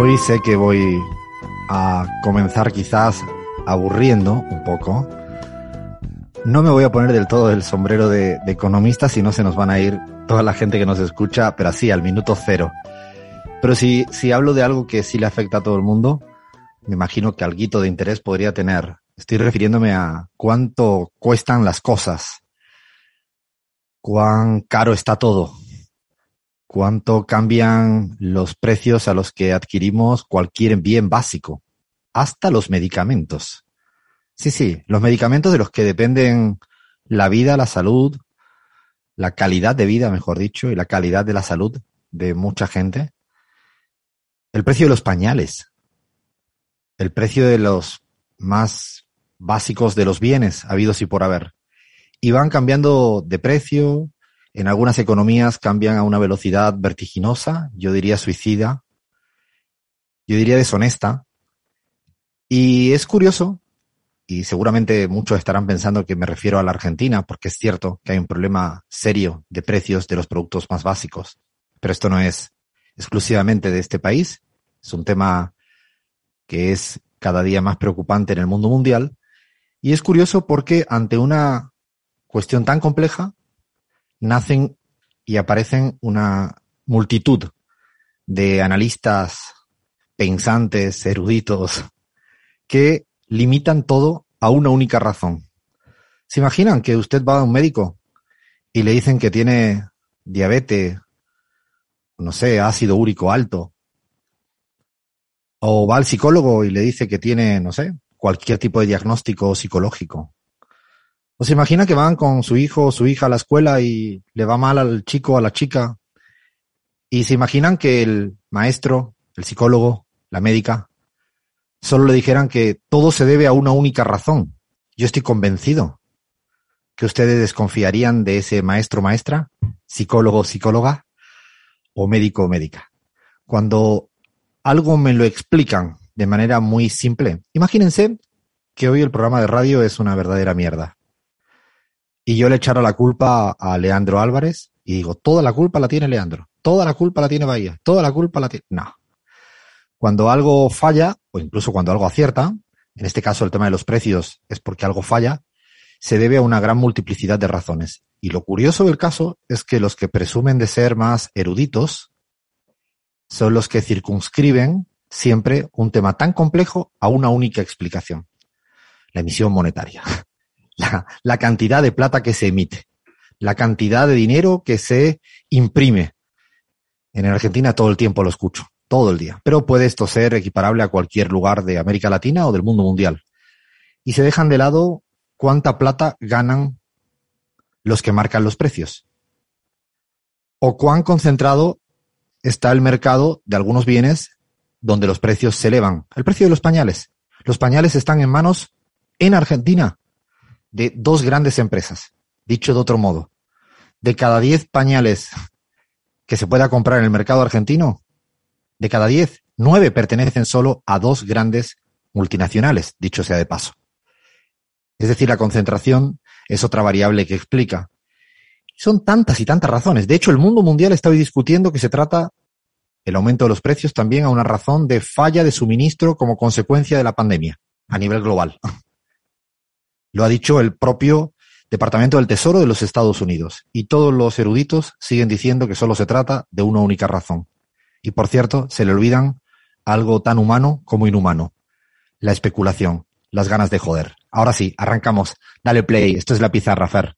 Hoy sé que voy a comenzar quizás aburriendo un poco. No me voy a poner del todo el sombrero de, economista, si no se nos van a ir toda la gente que nos escucha, pero así, al minuto cero. Pero si, si hablo de algo que sí le afecta a todo el mundo, me imagino que algo de interés podría tener. Estoy refiriéndome a cuánto cuestan las cosas, cuán caro está todo, cuánto cambian los precios a los que adquirimos cualquier bien básico, hasta los medicamentos. Sí, sí, los medicamentos de los que dependen la vida, la salud, la calidad de vida, mejor dicho, y la calidad de la salud de mucha gente. El precio de los pañales, el precio de los más básicos de los bienes habidos y por haber. Y van cambiando de precio, en algunas economías cambian a una velocidad vertiginosa, yo diría suicida, yo diría deshonesta. Y es curioso, y seguramente muchos estarán pensando que me refiero a la Argentina, porque es cierto que hay un problema serio de precios de los productos más básicos. Pero esto no es exclusivamente de este país, es un tema que es cada día más preocupante en el mundo mundial. Y es curioso porque ante una cuestión tan compleja, nacen y aparecen una multitud de analistas, pensantes, eruditos, que limitan todo a una única razón. ¿Se imaginan que usted va a un médico y le dicen que tiene diabetes, no sé, ácido úrico alto, o va al psicólogo y le dice que tiene, no sé, cualquier tipo de diagnóstico psicológico. ¿O se imagina que van con su hijo o su hija a la escuela y le va mal al chico o a la chica? Y se imaginan que el maestro, el psicólogo, la médica, solo le dijeran que todo se debe a una única razón. Yo estoy convencido que ustedes desconfiarían de ese maestro maestra, psicólogo psicóloga o médico médica. Cuando algo me lo explican de manera muy simple. Imagínense que hoy el programa de radio es una verdadera mierda. Y yo le echara la culpa a Leandro Álvarez y digo, toda la culpa la tiene Leandro, toda la culpa la tiene Bahía, toda la culpa la tiene... No. Cuando algo falla, o incluso cuando algo acierta, en este caso el tema de los precios es porque algo falla, se debe a una gran multiplicidad de razones. Y lo curioso del caso es que los que presumen de ser más eruditos son los que circunscriben siempre un tema tan complejo a una única explicación. La emisión monetaria. La, cantidad de plata que se emite. La cantidad de dinero que se imprime. En Argentina todo el tiempo lo escucho. Todo el día. Pero puede esto ser equiparable a cualquier lugar de América Latina o del mundo mundial. Y se dejan de lado cuánta plata ganan los que marcan los precios. O cuán concentrado está el mercado de algunos bienes donde los precios se elevan. El precio de los pañales. Los pañales están en manos en Argentina de dos grandes empresas. Dicho de otro modo, de cada 10 pañales que se pueda comprar en el mercado argentino, de cada 10, 9 pertenecen solo a dos grandes multinacionales, dicho sea de paso. Es decir, la concentración es otra variable que explica son tantas y tantas razones. De hecho, el mundo mundial está hoy discutiendo que se trata el aumento de los precios también a una razón de falla de suministro como consecuencia de la pandemia a nivel global. Lo ha dicho el propio Departamento del Tesoro de los Estados Unidos. Y todos los eruditos siguen diciendo que solo se trata de una única razón. Y por cierto, se le olvidan algo tan humano como inhumano. La especulación, las ganas de joder. Ahora sí, arrancamos. Dale play. Esto es la pizarra, Fer.